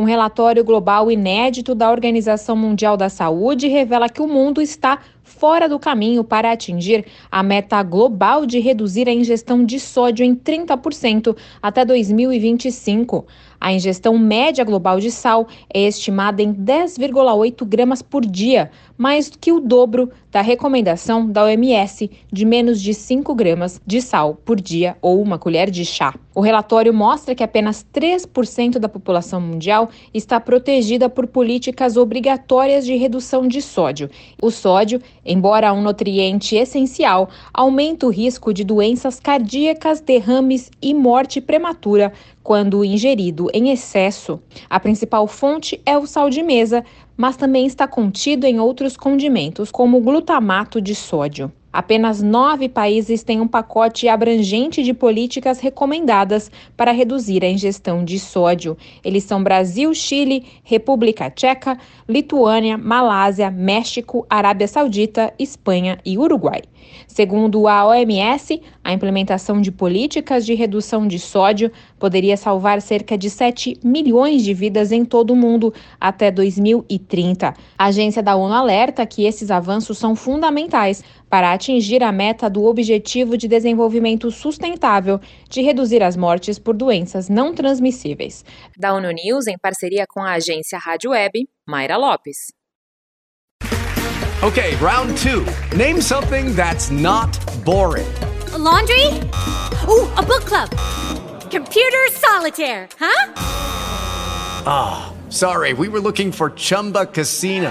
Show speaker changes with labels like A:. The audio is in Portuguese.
A: Um relatório global inédito da Organização Mundial da Saúde revela que o mundo está fora do caminho para atingir a meta global de reduzir a ingestão de sódio em 30% até 2025. A ingestão média global de sal é estimada em 10,8 gramas por dia, mais que o dobro da recomendação da OMS de menos de 5 gramas de sal por dia ou uma colher de chá. O relatório mostra que apenas 3% da população mundial está protegida por políticas obrigatórias de redução de sódio. O sódio, embora um nutriente essencial, aumenta o risco de doenças cardíacas, derrames e morte prematura quando ingerido em excesso. A principal fonte é o sal de mesa, mas também está contido em outros condimentos, como glutamato de sódio. Apenas nove países têm um pacote abrangente de políticas recomendadas para reduzir a ingestão de sódio. Eles são Brasil, Chile, República Tcheca, Lituânia, Malásia, México, Arábia Saudita, Espanha e Uruguai. Segundo a OMS, a implementação de políticas de redução de sódio poderia salvar cerca de 7 milhões de vidas em todo o mundo até 2030. A agência da ONU alerta que esses avanços são fundamentais para atingir a meta do Objetivo de Desenvolvimento Sustentável de reduzir as mortes por doenças não transmissíveis. Da ONU News, em parceria com a agência Rádio Web, Mayra Lopes.
B: Okay, round two. Name something that's not boring.
C: A laundry? Ooh, a book club. Computer solitaire, huh?
B: Ah, oh, sorry, we were looking for Chumba Casino.